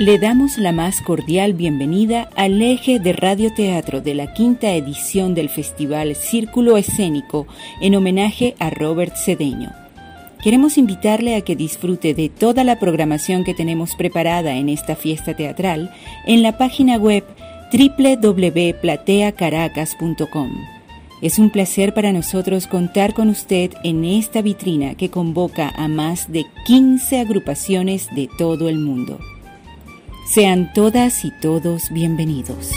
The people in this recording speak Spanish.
Le damos la más cordial bienvenida al eje de radioteatro de la quinta edición del Festival Círculo Escénico en homenaje a Robert Cedeño. Queremos invitarle a que disfrute de toda la programación que tenemos preparada en esta fiesta teatral en la página web www.plateacaracas.com. Es un placer para nosotros contar con usted en esta vitrina que convoca a más de 15 agrupaciones de todo el mundo. Sean todas y todos bienvenidos.